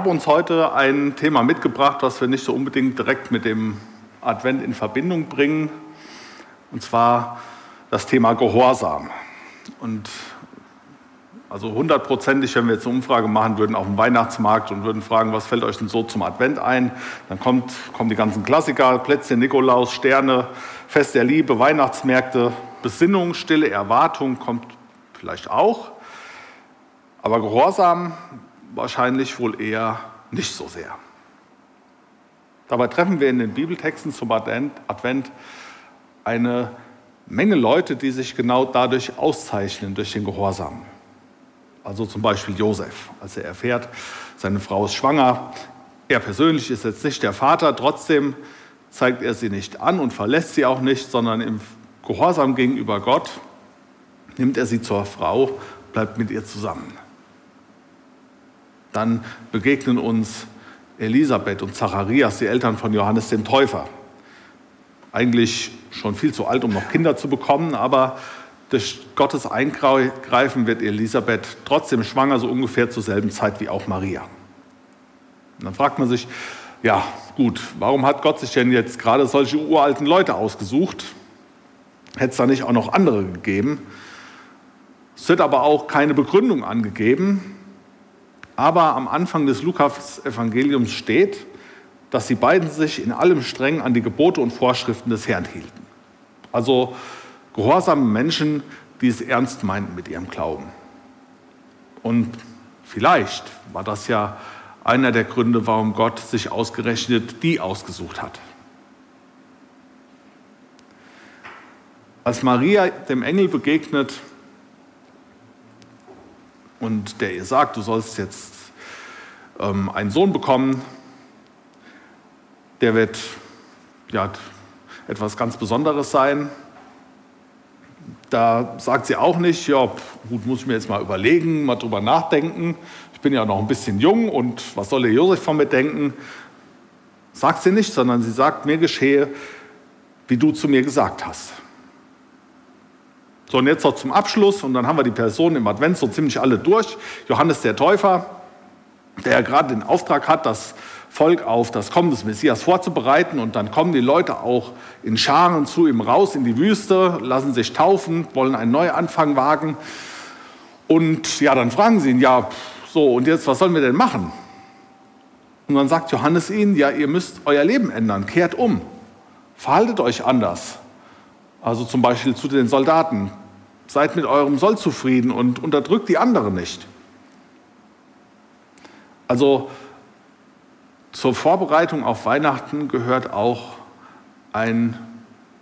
Habe uns heute ein Thema mitgebracht, was wir nicht so unbedingt direkt mit dem Advent in Verbindung bringen, und zwar das Thema Gehorsam. Und also hundertprozentig, wenn wir jetzt eine Umfrage machen würden auf dem Weihnachtsmarkt und würden fragen, was fällt euch denn so zum Advent ein, dann kommt, kommen die ganzen Klassiker, Plätzchen, Nikolaus, Sterne, Fest der Liebe, Weihnachtsmärkte, Besinnung, stille Erwartung kommt vielleicht auch. Aber Gehorsam wahrscheinlich wohl eher nicht so sehr. Dabei treffen wir in den Bibeltexten zum Advent eine Menge Leute, die sich genau dadurch auszeichnen, durch den Gehorsam. Also zum Beispiel Josef, als er erfährt, seine Frau ist schwanger. Er persönlich ist jetzt nicht der Vater, trotzdem zeigt er sie nicht an und verlässt sie auch nicht, sondern im Gehorsam gegenüber Gott nimmt er sie zur Frau, bleibt mit ihr zusammen. Dann begegnen uns Elisabeth und Zacharias, die Eltern von Johannes dem Täufer. Eigentlich schon viel zu alt, um noch Kinder zu bekommen, aber durch Gottes Eingreifen wird Elisabeth trotzdem schwanger, so ungefähr zur selben Zeit wie auch Maria. Und dann fragt man sich, ja gut, warum hat Gott sich denn jetzt gerade solche uralten Leute ausgesucht? Hätte es da nicht auch noch andere gegeben? Es wird aber auch keine Begründung angegeben, aber am Anfang des Lukas-Evangeliums steht, dass sie beiden sich in allem streng an die Gebote und Vorschriften des Herrn hielten. Also gehorsame Menschen, die es ernst meinten mit ihrem Glauben. Und vielleicht war das ja einer der Gründe, warum Gott sich ausgerechnet die ausgesucht hat. Als Maria dem Engel begegnet, und der ihr sagt, du sollst jetzt ähm, einen Sohn bekommen, der wird ja, etwas ganz Besonderes sein. Da sagt sie auch nicht, ja, gut, muss ich mir jetzt mal überlegen, mal drüber nachdenken. Ich bin ja noch ein bisschen jung und was soll der Josef von mir denken? Sagt sie nicht, sondern sie sagt, mir geschehe, wie du zu mir gesagt hast. So, und jetzt noch zum Abschluss, und dann haben wir die Personen im Advent so ziemlich alle durch. Johannes der Täufer, der ja gerade den Auftrag hat, das Volk auf das Kommen des Messias vorzubereiten. Und dann kommen die Leute auch in Scharen zu ihm raus in die Wüste, lassen sich taufen, wollen einen Neuanfang wagen. Und ja, dann fragen sie ihn, ja, so, und jetzt, was sollen wir denn machen? Und dann sagt Johannes ihnen, ja, ihr müsst euer Leben ändern, kehrt um, verhaltet euch anders. Also zum Beispiel zu den Soldaten, Seid mit eurem Soll zufrieden und unterdrückt die anderen nicht. Also zur Vorbereitung auf Weihnachten gehört auch ein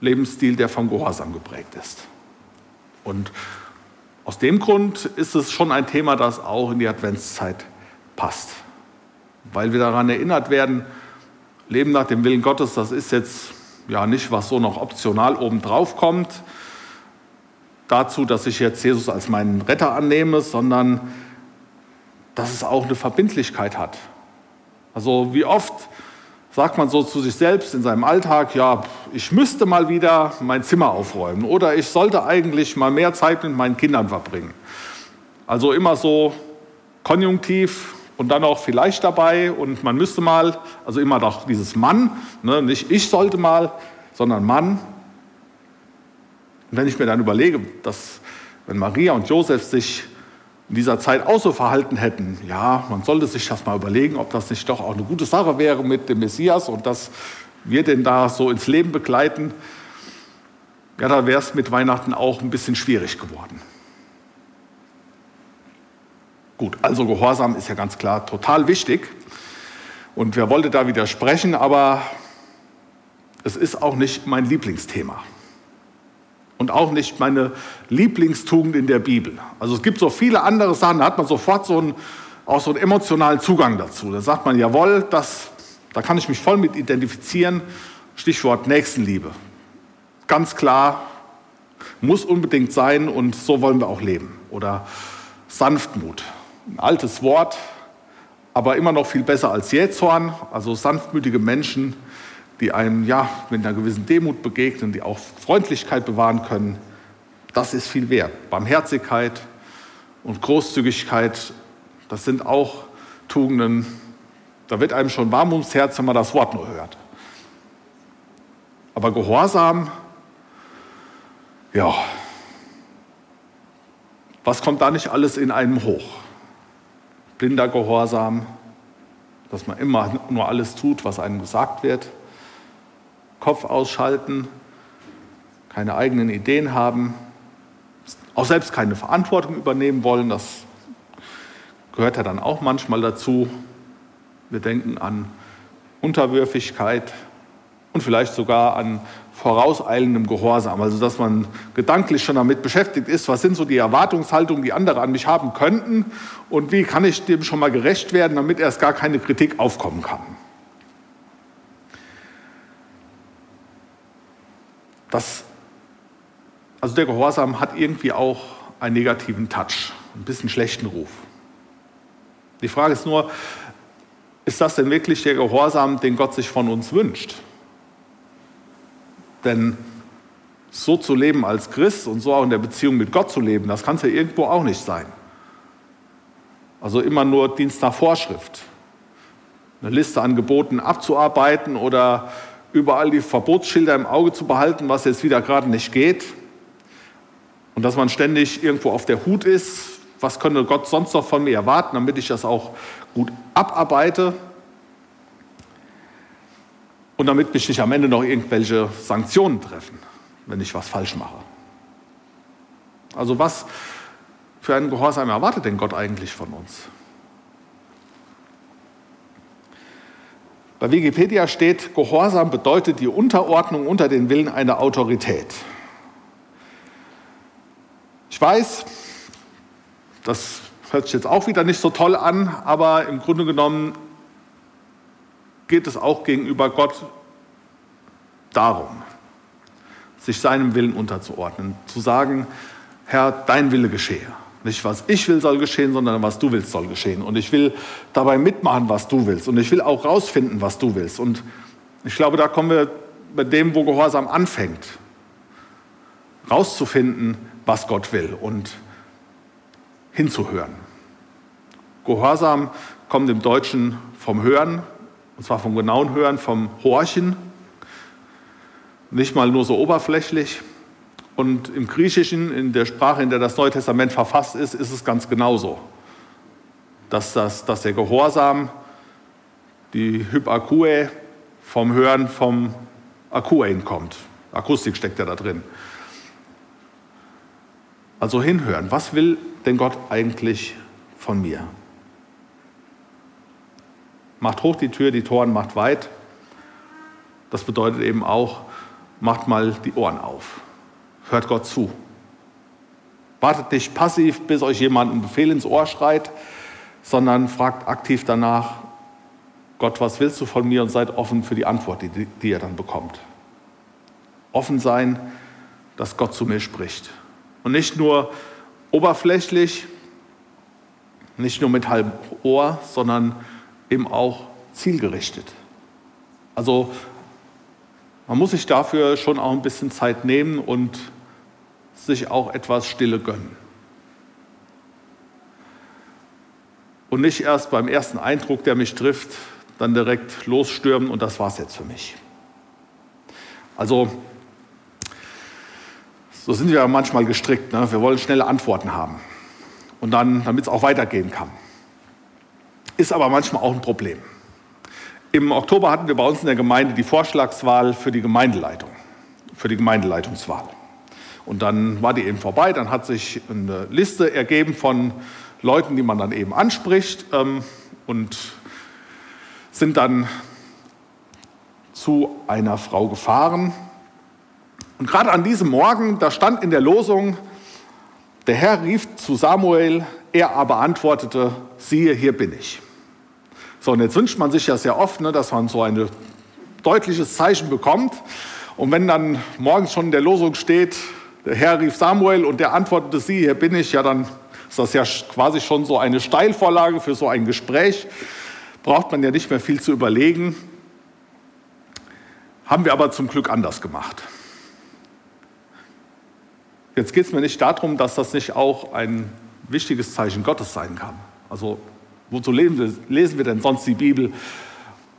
Lebensstil, der vom Gehorsam geprägt ist. Und aus dem Grund ist es schon ein Thema, das auch in die Adventszeit passt. Weil wir daran erinnert werden, Leben nach dem Willen Gottes, das ist jetzt ja nicht, was so noch optional obendrauf kommt, dazu, dass ich jetzt Jesus als meinen Retter annehme, sondern dass es auch eine Verbindlichkeit hat. Also wie oft sagt man so zu sich selbst in seinem Alltag, ja, ich müsste mal wieder mein Zimmer aufräumen oder ich sollte eigentlich mal mehr Zeit mit meinen Kindern verbringen. Also immer so konjunktiv und dann auch vielleicht dabei und man müsste mal, also immer doch dieses Mann, ne, nicht ich sollte mal, sondern Mann. Und wenn ich mir dann überlege, dass wenn Maria und Josef sich in dieser Zeit auch so verhalten hätten, ja, man sollte sich das mal überlegen, ob das nicht doch auch eine gute Sache wäre mit dem Messias und dass wir den da so ins Leben begleiten, ja, da wäre es mit Weihnachten auch ein bisschen schwierig geworden. Gut, also Gehorsam ist ja ganz klar total wichtig. Und wer wollte da widersprechen, aber es ist auch nicht mein Lieblingsthema und auch nicht meine Lieblingstugend in der Bibel. Also es gibt so viele andere Sachen, da hat man sofort so ein auch so einen emotionalen Zugang dazu. Da sagt man, jawohl, das, da kann ich mich voll mit identifizieren. Stichwort Nächstenliebe. Ganz klar, muss unbedingt sein und so wollen wir auch leben. Oder Sanftmut. Ein altes Wort, aber immer noch viel besser als Jähzorn. Also sanftmütige Menschen, die einem ja mit einer gewissen Demut begegnen, die auch Freundlichkeit bewahren können. Das ist viel wert. Barmherzigkeit und Großzügigkeit, das sind auch Tugenden. Da wird einem schon warm ums Herz, wenn man das Wort nur hört. Aber Gehorsam, ja, was kommt da nicht alles in einem hoch? Blinder Gehorsam, dass man immer nur alles tut, was einem gesagt wird. Kopf ausschalten, keine eigenen Ideen haben, auch selbst keine Verantwortung übernehmen wollen. Das gehört ja dann auch manchmal dazu. Wir denken an Unterwürfigkeit und vielleicht sogar an vorauseilendem Gehorsam. Also dass man gedanklich schon damit beschäftigt ist, was sind so die Erwartungshaltungen, die andere an mich haben könnten und wie kann ich dem schon mal gerecht werden, damit erst gar keine Kritik aufkommen kann. Das, also der Gehorsam hat irgendwie auch einen negativen Touch, ein bisschen schlechten Ruf. Die Frage ist nur, ist das denn wirklich der Gehorsam, den Gott sich von uns wünscht? Denn so zu leben als Christ und so auch in der Beziehung mit Gott zu leben, das kann es ja irgendwo auch nicht sein. Also immer nur Dienst nach Vorschrift. Eine Liste an Geboten abzuarbeiten oder überall die Verbotsschilder im Auge zu behalten, was jetzt wieder gerade nicht geht. Und dass man ständig irgendwo auf der Hut ist, was könnte Gott sonst noch von mir erwarten, damit ich das auch gut abarbeite. Und damit mich nicht am Ende noch irgendwelche Sanktionen treffen, wenn ich was falsch mache. Also was für einen Gehorsam erwartet denn Gott eigentlich von uns? Bei Wikipedia steht, Gehorsam bedeutet die Unterordnung unter den Willen einer Autorität. Ich weiß, das hört sich jetzt auch wieder nicht so toll an, aber im Grunde genommen geht es auch gegenüber Gott darum, sich seinem Willen unterzuordnen, zu sagen, Herr, dein Wille geschehe. Nicht was ich will soll geschehen, sondern was du willst soll geschehen. Und ich will dabei mitmachen, was du willst. Und ich will auch rausfinden, was du willst. Und ich glaube, da kommen wir bei dem, wo Gehorsam anfängt, rauszufinden, was Gott will und hinzuhören. Gehorsam kommt im Deutschen vom Hören, und zwar vom genauen Hören, vom Horchen, nicht mal nur so oberflächlich. Und im Griechischen, in der Sprache, in der das Neue Testament verfasst ist, ist es ganz genauso. Dass, das, dass der Gehorsam, die Hypakue, vom Hören vom Akuein kommt. Akustik steckt ja da drin. Also hinhören. Was will denn Gott eigentlich von mir? Macht hoch die Tür, die Toren macht weit. Das bedeutet eben auch, macht mal die Ohren auf. Hört Gott zu. Wartet nicht passiv, bis euch jemand einen Befehl ins Ohr schreit, sondern fragt aktiv danach, Gott, was willst du von mir? Und seid offen für die Antwort, die, die ihr dann bekommt. Offen sein, dass Gott zu mir spricht. Und nicht nur oberflächlich, nicht nur mit halbem Ohr, sondern eben auch zielgerichtet. Also man muss sich dafür schon auch ein bisschen Zeit nehmen und sich auch etwas Stille gönnen. Und nicht erst beim ersten Eindruck, der mich trifft, dann direkt losstürmen und das war es jetzt für mich. Also, so sind wir manchmal gestrickt. Ne? Wir wollen schnelle Antworten haben. Und dann, damit es auch weitergehen kann. Ist aber manchmal auch ein Problem. Im Oktober hatten wir bei uns in der Gemeinde die Vorschlagswahl für die Gemeindeleitung, für die Gemeindeleitungswahl. Und dann war die eben vorbei, dann hat sich eine Liste ergeben von Leuten, die man dann eben anspricht ähm, und sind dann zu einer Frau gefahren. Und gerade an diesem Morgen, da stand in der Losung, der Herr rief zu Samuel, er aber antwortete, siehe, hier bin ich. So, und jetzt wünscht man sich ja sehr oft, ne, dass man so ein deutliches Zeichen bekommt. Und wenn dann morgens schon in der Losung steht, der Herr rief Samuel und der antwortete sie, hier bin ich, ja, dann ist das ja quasi schon so eine Steilvorlage für so ein Gespräch. Braucht man ja nicht mehr viel zu überlegen. Haben wir aber zum Glück anders gemacht. Jetzt geht es mir nicht darum, dass das nicht auch ein wichtiges Zeichen Gottes sein kann. Also wozu lesen wir, denn sonst die Bibel,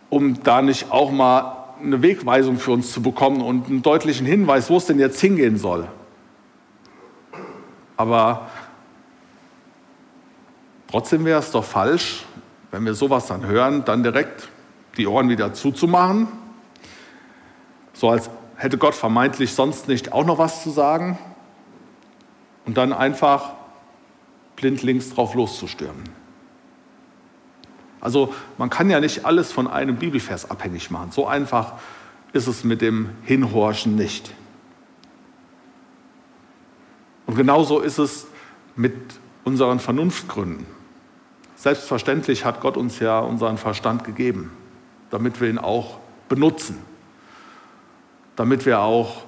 um da nicht auch mal eine Wegweisung für uns zu bekommen und einen deutlichen Hinweis, wo es denn jetzt hingehen soll. Aber trotzdem wäre es doch falsch, wenn wir sowas dann hören, dann direkt die Ohren wieder zuzumachen, so als hätte Gott vermeintlich sonst nicht auch noch was zu sagen und dann einfach blindlings drauf loszustürmen. Also man kann ja nicht alles von einem Bibelvers abhängig machen. So einfach ist es mit dem Hinhorchen nicht. Und genauso ist es mit unseren Vernunftgründen. Selbstverständlich hat Gott uns ja unseren Verstand gegeben, damit wir ihn auch benutzen, damit wir auch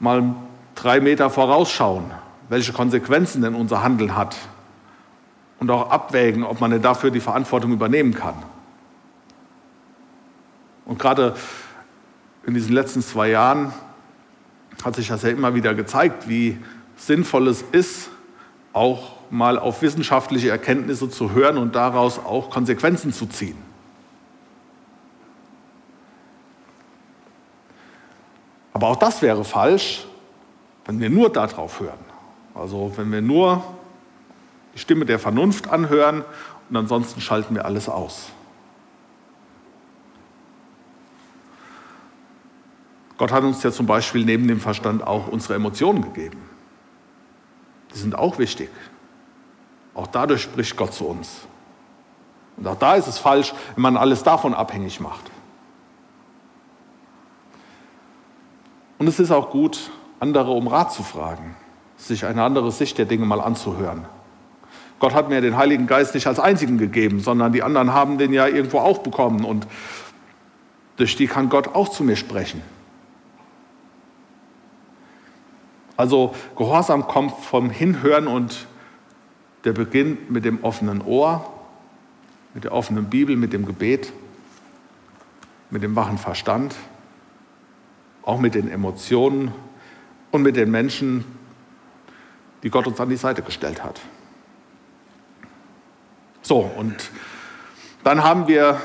mal drei Meter vorausschauen, welche Konsequenzen denn unser Handeln hat und auch abwägen, ob man dafür die Verantwortung übernehmen kann. Und gerade in diesen letzten zwei Jahren hat sich das ja immer wieder gezeigt, wie sinnvoll es ist, auch mal auf wissenschaftliche Erkenntnisse zu hören und daraus auch Konsequenzen zu ziehen. Aber auch das wäre falsch, wenn wir nur darauf hören. Also wenn wir nur die Stimme der Vernunft anhören und ansonsten schalten wir alles aus. Gott hat uns ja zum Beispiel neben dem Verstand auch unsere Emotionen gegeben. Die sind auch wichtig. Auch dadurch spricht Gott zu uns. Und auch da ist es falsch, wenn man alles davon abhängig macht. Und es ist auch gut, andere um Rat zu fragen, sich eine andere Sicht der Dinge mal anzuhören. Gott hat mir den Heiligen Geist nicht als einzigen gegeben, sondern die anderen haben den ja irgendwo auch bekommen und durch die kann Gott auch zu mir sprechen. Also Gehorsam kommt vom Hinhören und der beginnt mit dem offenen Ohr, mit der offenen Bibel, mit dem Gebet, mit dem wachen Verstand, auch mit den Emotionen und mit den Menschen, die Gott uns an die Seite gestellt hat. So, und dann haben wir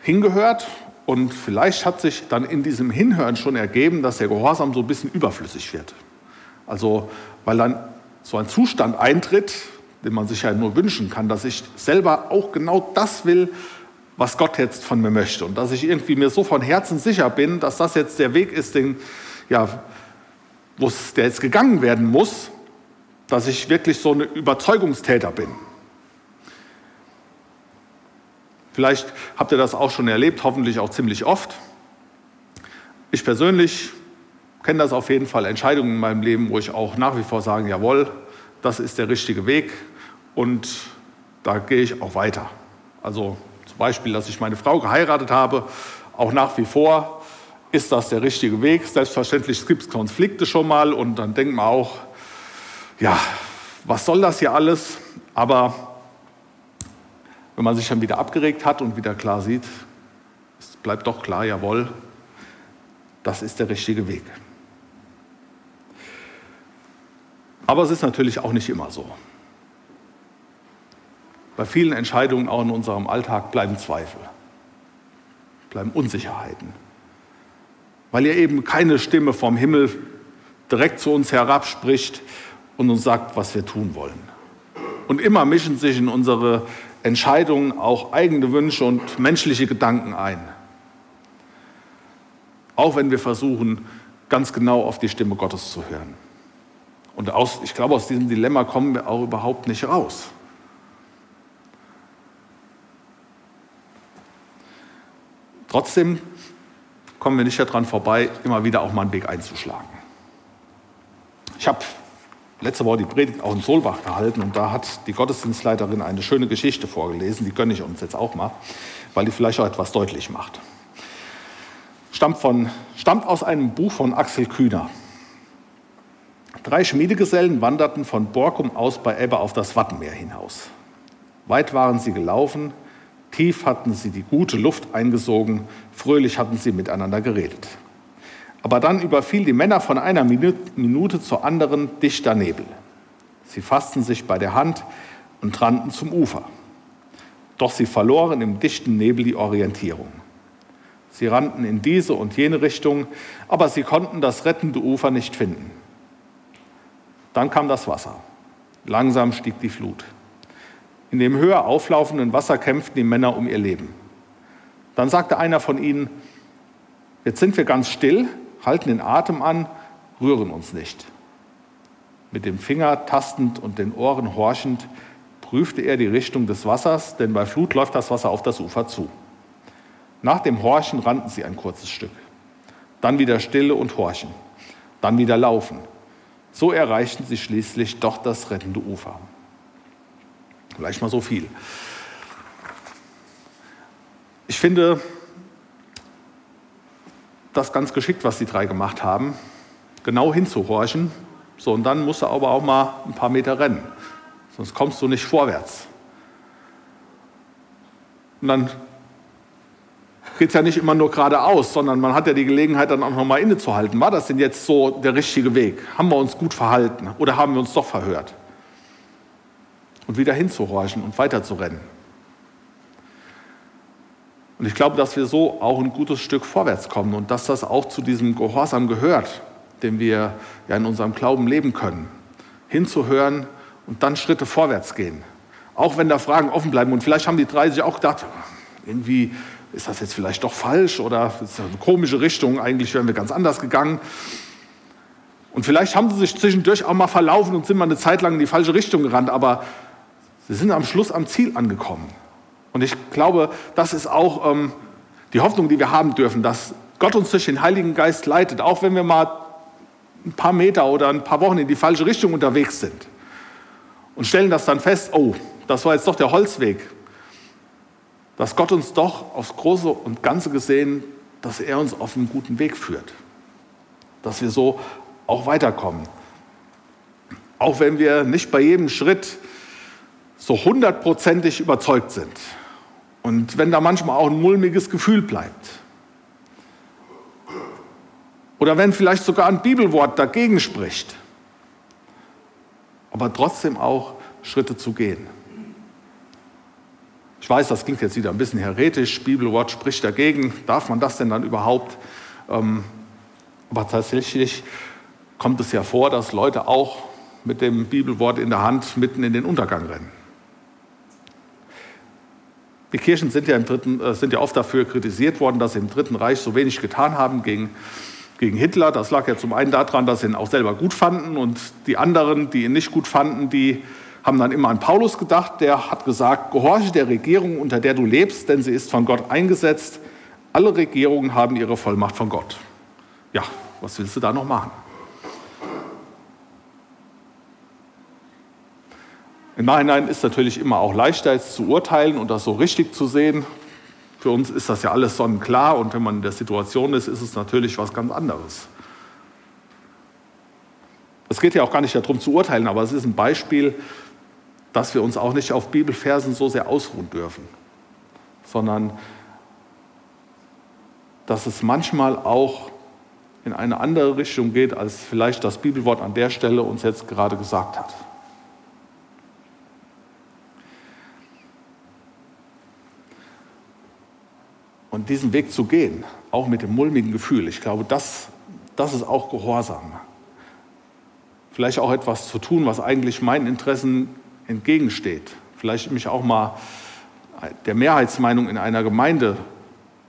hingehört und vielleicht hat sich dann in diesem Hinhören schon ergeben, dass der Gehorsam so ein bisschen überflüssig wird. Also, weil dann so ein Zustand eintritt, den man sich ja nur wünschen kann, dass ich selber auch genau das will, was Gott jetzt von mir möchte. Und dass ich irgendwie mir so von Herzen sicher bin, dass das jetzt der Weg ist, den, ja, der jetzt gegangen werden muss, dass ich wirklich so ein Überzeugungstäter bin. Vielleicht habt ihr das auch schon erlebt, hoffentlich auch ziemlich oft. Ich persönlich kenne das auf jeden Fall, Entscheidungen in meinem Leben, wo ich auch nach wie vor sage, jawohl, das ist der richtige Weg und da gehe ich auch weiter. Also zum Beispiel, dass ich meine Frau geheiratet habe, auch nach wie vor ist das der richtige Weg. Selbstverständlich gibt es Konflikte schon mal und dann denkt man auch, ja, was soll das hier alles? Aber wenn man sich dann wieder abgeregt hat und wieder klar sieht, es bleibt doch klar, jawohl, das ist der richtige Weg. Aber es ist natürlich auch nicht immer so. Bei vielen Entscheidungen, auch in unserem Alltag, bleiben Zweifel, bleiben Unsicherheiten weil ihr eben keine Stimme vom Himmel direkt zu uns herabspricht und uns sagt, was wir tun wollen. Und immer mischen sich in unsere Entscheidungen auch eigene Wünsche und menschliche Gedanken ein. Auch wenn wir versuchen, ganz genau auf die Stimme Gottes zu hören. Und aus, ich glaube, aus diesem Dilemma kommen wir auch überhaupt nicht raus. Trotzdem kommen wir nicht daran vorbei, immer wieder auch mal einen Weg einzuschlagen. Ich habe letzte Woche die Predigt auch in Solbach gehalten und da hat die Gottesdienstleiterin eine schöne Geschichte vorgelesen, die gönne ich uns jetzt auch mal, weil die vielleicht auch etwas deutlich macht. Stammt, von, stammt aus einem Buch von Axel Kühner. Drei Schmiedegesellen wanderten von Borkum aus bei Ebbe auf das Wattenmeer hinaus. Weit waren sie gelaufen, tief hatten sie die gute Luft eingesogen, fröhlich hatten sie miteinander geredet. Aber dann überfiel die Männer von einer Minute zur anderen dichter Nebel. Sie fassten sich bei der Hand und rannten zum Ufer. Doch sie verloren im dichten Nebel die Orientierung. Sie rannten in diese und jene Richtung, aber sie konnten das rettende Ufer nicht finden. Dann kam das Wasser. Langsam stieg die Flut. In dem höher auflaufenden Wasser kämpften die Männer um ihr Leben. Dann sagte einer von ihnen, jetzt sind wir ganz still, halten den Atem an, rühren uns nicht. Mit dem Finger tastend und den Ohren horchend prüfte er die Richtung des Wassers, denn bei Flut läuft das Wasser auf das Ufer zu. Nach dem Horchen rannten sie ein kurzes Stück. Dann wieder Stille und Horchen. Dann wieder Laufen. So erreichten sie schließlich doch das rettende Ufer. Vielleicht mal so viel. Ich finde, das ganz geschickt, was die drei gemacht haben, genau hinzuhorchen. So, und dann musst du aber auch mal ein paar Meter rennen, sonst kommst du nicht vorwärts. Und dann geht es ja nicht immer nur geradeaus, sondern man hat ja die Gelegenheit, dann auch noch mal innezuhalten. War das denn jetzt so der richtige Weg? Haben wir uns gut verhalten oder haben wir uns doch verhört? Und wieder hinzuhorchen und weiterzurennen. Und ich glaube, dass wir so auch ein gutes Stück vorwärts kommen und dass das auch zu diesem Gehorsam gehört, den wir ja in unserem Glauben leben können. Hinzuhören und dann Schritte vorwärts gehen. Auch wenn da Fragen offen bleiben. Und vielleicht haben die drei sich auch gedacht, irgendwie ist das jetzt vielleicht doch falsch oder ist das eine komische Richtung, eigentlich wären wir ganz anders gegangen. Und vielleicht haben sie sich zwischendurch auch mal verlaufen und sind mal eine Zeit lang in die falsche Richtung gerannt, aber sie sind am Schluss am Ziel angekommen. Und ich glaube, das ist auch ähm, die Hoffnung, die wir haben dürfen, dass Gott uns durch den Heiligen Geist leitet, auch wenn wir mal ein paar Meter oder ein paar Wochen in die falsche Richtung unterwegs sind. Und stellen das dann fest, oh, das war jetzt doch der Holzweg. Dass Gott uns doch aufs Große und Ganze gesehen, dass er uns auf einen guten Weg führt. Dass wir so auch weiterkommen. Auch wenn wir nicht bei jedem Schritt so hundertprozentig überzeugt sind. Und wenn da manchmal auch ein mulmiges Gefühl bleibt. Oder wenn vielleicht sogar ein Bibelwort dagegen spricht. Aber trotzdem auch Schritte zu gehen. Ich weiß, das klingt jetzt wieder ein bisschen heretisch. Bibelwort spricht dagegen. Darf man das denn dann überhaupt? Ähm, aber tatsächlich kommt es ja vor, dass Leute auch mit dem Bibelwort in der Hand mitten in den Untergang rennen. Die Kirchen sind ja, im Dritten, äh, sind ja oft dafür kritisiert worden, dass sie im Dritten Reich so wenig getan haben gegen, gegen Hitler. Das lag ja zum einen daran, dass sie ihn auch selber gut fanden und die anderen, die ihn nicht gut fanden, die haben dann immer an Paulus gedacht. Der hat gesagt, gehorche der Regierung, unter der du lebst, denn sie ist von Gott eingesetzt. Alle Regierungen haben ihre Vollmacht von Gott. Ja, was willst du da noch machen? Im Nachhinein ist natürlich immer auch leichter jetzt zu urteilen und das so richtig zu sehen. Für uns ist das ja alles sonnenklar und wenn man in der Situation ist, ist es natürlich was ganz anderes. Es geht ja auch gar nicht darum zu urteilen, aber es ist ein Beispiel, dass wir uns auch nicht auf Bibelversen so sehr ausruhen dürfen, sondern dass es manchmal auch in eine andere Richtung geht, als vielleicht das Bibelwort an der Stelle uns jetzt gerade gesagt hat. Und diesen Weg zu gehen, auch mit dem mulmigen Gefühl, ich glaube, das, das ist auch Gehorsam. Vielleicht auch etwas zu tun, was eigentlich meinen Interessen entgegensteht. Vielleicht mich auch mal der Mehrheitsmeinung in einer Gemeinde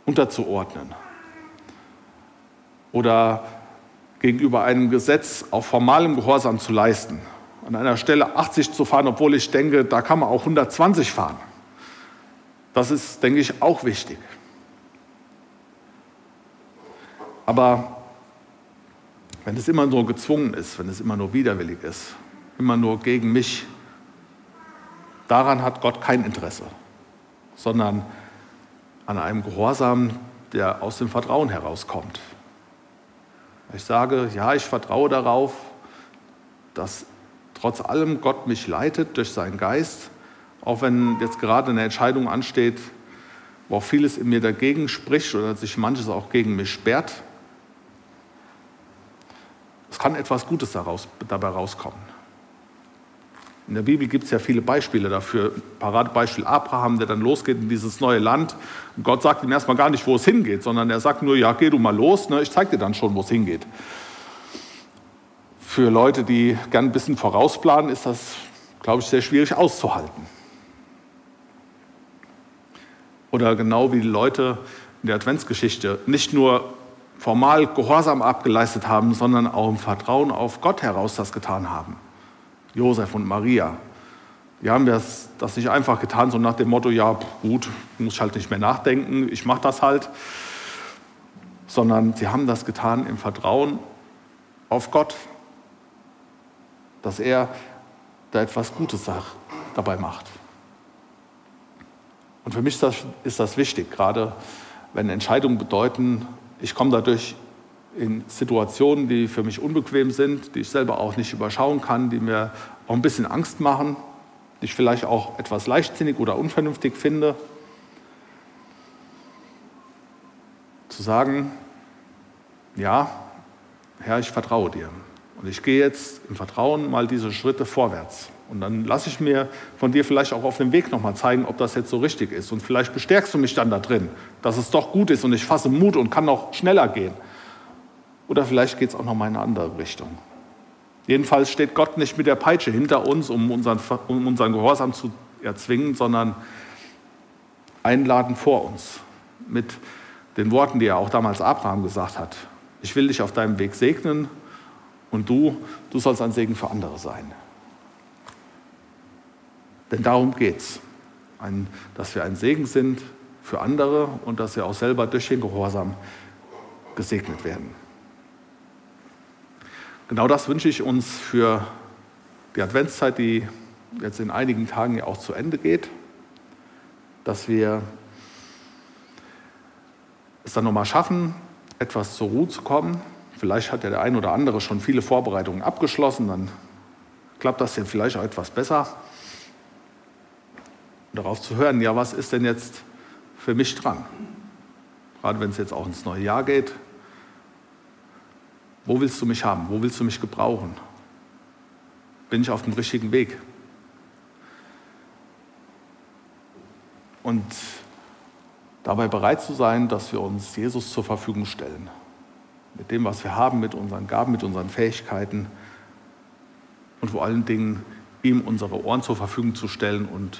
unterzuordnen. Oder gegenüber einem Gesetz auf formalem Gehorsam zu leisten. An einer Stelle 80 zu fahren, obwohl ich denke, da kann man auch 120 fahren. Das ist, denke ich, auch wichtig. Aber wenn es immer nur gezwungen ist, wenn es immer nur widerwillig ist, immer nur gegen mich. Daran hat Gott kein Interesse, sondern an einem Gehorsam, der aus dem Vertrauen herauskommt. Ich sage, ja, ich vertraue darauf, dass trotz allem Gott mich leitet durch seinen Geist, auch wenn jetzt gerade eine Entscheidung ansteht, wo auch vieles in mir dagegen spricht oder sich manches auch gegen mich sperrt. Es kann etwas Gutes daraus, dabei rauskommen. In der Bibel gibt es ja viele Beispiele dafür. Paradebeispiel Abraham, der dann losgeht in dieses neue Land. Und Gott sagt ihm erstmal gar nicht, wo es hingeht, sondern er sagt nur, ja, geh du mal los, ne? ich zeige dir dann schon, wo es hingeht. Für Leute, die gern ein bisschen vorausplanen, ist das, glaube ich, sehr schwierig auszuhalten. Oder genau wie die Leute in der Adventsgeschichte nicht nur formal Gehorsam abgeleistet haben, sondern auch im Vertrauen auf Gott heraus das getan haben. Josef und Maria. Die haben das, das nicht einfach getan, so nach dem Motto, ja gut, muss ich halt nicht mehr nachdenken, ich mache das halt, sondern sie haben das getan im Vertrauen auf Gott, dass er da etwas Gutes dabei macht. Und für mich ist das, ist das wichtig, gerade wenn Entscheidungen bedeuten, ich komme dadurch in Situationen, die für mich unbequem sind, die ich selber auch nicht überschauen kann, die mir auch ein bisschen Angst machen, die ich vielleicht auch etwas leichtsinnig oder unvernünftig finde. Zu sagen, ja, Herr, ich vertraue dir. Und ich gehe jetzt im Vertrauen mal diese Schritte vorwärts. Und dann lasse ich mir von dir vielleicht auch auf dem Weg nochmal zeigen, ob das jetzt so richtig ist. Und vielleicht bestärkst du mich dann da drin, dass es doch gut ist und ich fasse Mut und kann noch schneller gehen. Oder vielleicht geht es auch nochmal in eine andere Richtung. Jedenfalls steht Gott nicht mit der Peitsche hinter uns, um unseren, um unseren Gehorsam zu erzwingen, sondern einladen vor uns mit den Worten, die er auch damals Abraham gesagt hat. Ich will dich auf deinem Weg segnen und du, du sollst ein Segen für andere sein. Denn darum geht es, dass wir ein Segen sind für andere und dass wir auch selber durch den Gehorsam gesegnet werden. Genau das wünsche ich uns für die Adventszeit, die jetzt in einigen Tagen ja auch zu Ende geht, dass wir es dann nochmal schaffen, etwas zur Ruhe zu kommen. Vielleicht hat ja der ein oder andere schon viele Vorbereitungen abgeschlossen, dann klappt das ja vielleicht auch etwas besser darauf zu hören, ja, was ist denn jetzt für mich dran? Gerade wenn es jetzt auch ins neue Jahr geht. Wo willst du mich haben? Wo willst du mich gebrauchen? Bin ich auf dem richtigen Weg? Und dabei bereit zu sein, dass wir uns Jesus zur Verfügung stellen. Mit dem, was wir haben, mit unseren Gaben, mit unseren Fähigkeiten und vor allen Dingen ihm unsere Ohren zur Verfügung zu stellen und